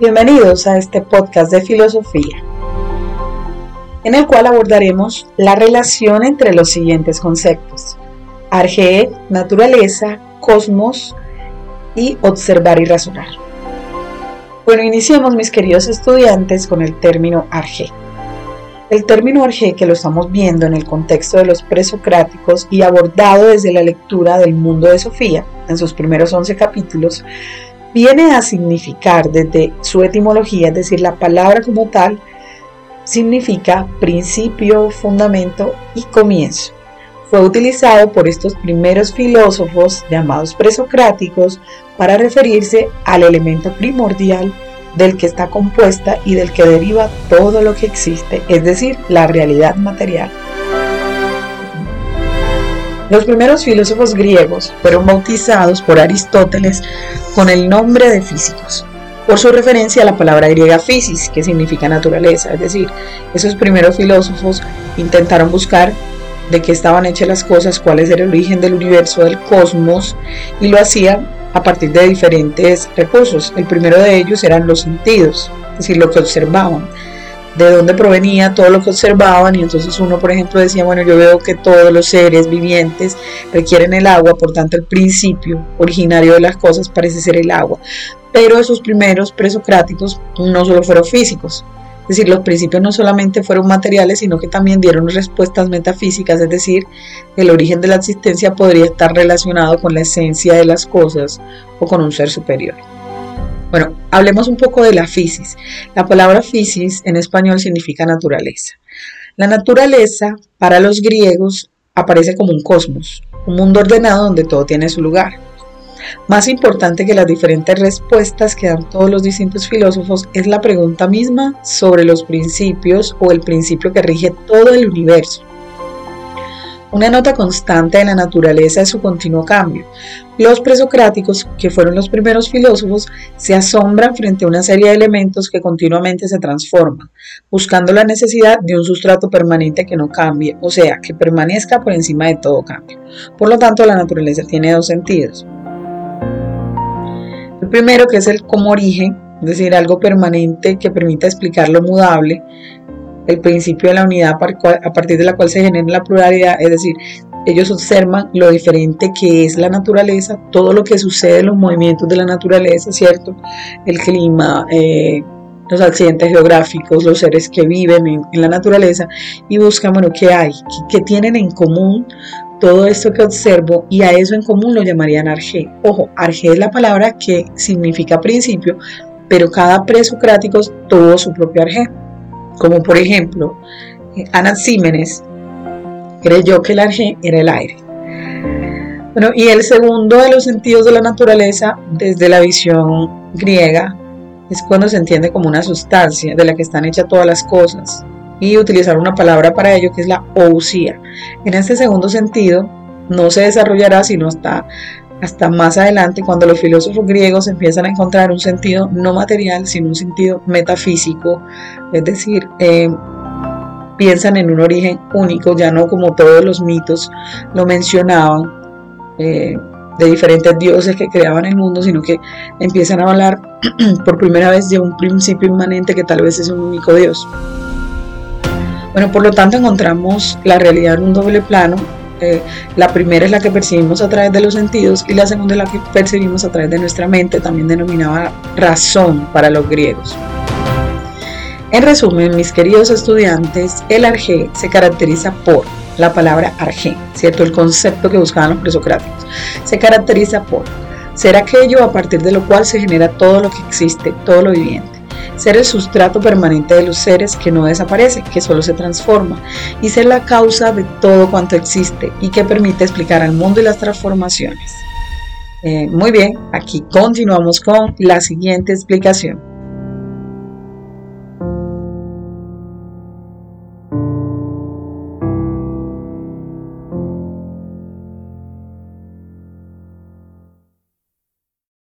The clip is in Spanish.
Bienvenidos a este podcast de filosofía, en el cual abordaremos la relación entre los siguientes conceptos. Arge, naturaleza, cosmos y observar y razonar. Bueno, iniciemos mis queridos estudiantes con el término arge. El término arge que lo estamos viendo en el contexto de los presocráticos y abordado desde la lectura del mundo de Sofía, en sus primeros 11 capítulos, viene a significar desde su etimología, es decir, la palabra como tal, significa principio, fundamento y comienzo. Fue utilizado por estos primeros filósofos llamados presocráticos para referirse al elemento primordial del que está compuesta y del que deriva todo lo que existe, es decir, la realidad material. Los primeros filósofos griegos fueron bautizados por Aristóteles con el nombre de físicos, por su referencia a la palabra griega physis, que significa naturaleza, es decir, esos primeros filósofos intentaron buscar de qué estaban hechas las cosas, cuál es el origen del universo, del cosmos, y lo hacían a partir de diferentes recursos. El primero de ellos eran los sentidos, es decir, lo que observaban de dónde provenía todo lo que observaban y entonces uno, por ejemplo, decía, bueno, yo veo que todos los seres vivientes requieren el agua, por tanto el principio originario de las cosas parece ser el agua. Pero esos primeros presocráticos no solo fueron físicos, es decir, los principios no solamente fueron materiales, sino que también dieron respuestas metafísicas, es decir, el origen de la existencia podría estar relacionado con la esencia de las cosas o con un ser superior. Bueno, hablemos un poco de la fisis. La palabra fisis en español significa naturaleza. La naturaleza para los griegos aparece como un cosmos, un mundo ordenado donde todo tiene su lugar. Más importante que las diferentes respuestas que dan todos los distintos filósofos es la pregunta misma sobre los principios o el principio que rige todo el universo. Una nota constante de la naturaleza es su continuo cambio. Los presocráticos, que fueron los primeros filósofos, se asombran frente a una serie de elementos que continuamente se transforman, buscando la necesidad de un sustrato permanente que no cambie, o sea, que permanezca por encima de todo cambio. Por lo tanto, la naturaleza tiene dos sentidos. El primero, que es el como origen, es decir, algo permanente que permita explicar lo mudable, el principio de la unidad a partir de la cual se genera la pluralidad, es decir, ellos observan lo diferente que es la naturaleza, todo lo que sucede los movimientos de la naturaleza, ¿cierto? El clima, eh, los accidentes geográficos, los seres que viven en, la naturaleza y buscan, bueno, qué hay, qué, tienen en común todo esto que observo y a eso en común lo llamarían arge. Ojo, arge es la palabra que significa principio, pero cada presocrático tuvo su propio arge como por ejemplo Ana Símenes creyó que el arge era el aire. Bueno, y el segundo de los sentidos de la naturaleza, desde la visión griega, es cuando se entiende como una sustancia de la que están hechas todas las cosas y utilizar una palabra para ello que es la ousía. En este segundo sentido, no se desarrollará sino hasta hasta más adelante cuando los filósofos griegos empiezan a encontrar un sentido no material, sino un sentido metafísico, es decir, eh, piensan en un origen único, ya no como todos los mitos lo mencionaban, eh, de diferentes dioses que creaban el mundo, sino que empiezan a hablar por primera vez de un principio inmanente que tal vez es un único dios. Bueno, por lo tanto encontramos la realidad en un doble plano la primera es la que percibimos a través de los sentidos y la segunda es la que percibimos a través de nuestra mente, también denominaba razón para los griegos. En resumen, mis queridos estudiantes, el arge se caracteriza por la palabra arge, ¿cierto? El concepto que buscaban los presocráticos. Se caracteriza por ser aquello a partir de lo cual se genera todo lo que existe, todo lo viviente ser el sustrato permanente de los seres que no desaparece, que solo se transforma, y ser la causa de todo cuanto existe y que permite explicar al mundo y las transformaciones. Eh, muy bien, aquí continuamos con la siguiente explicación.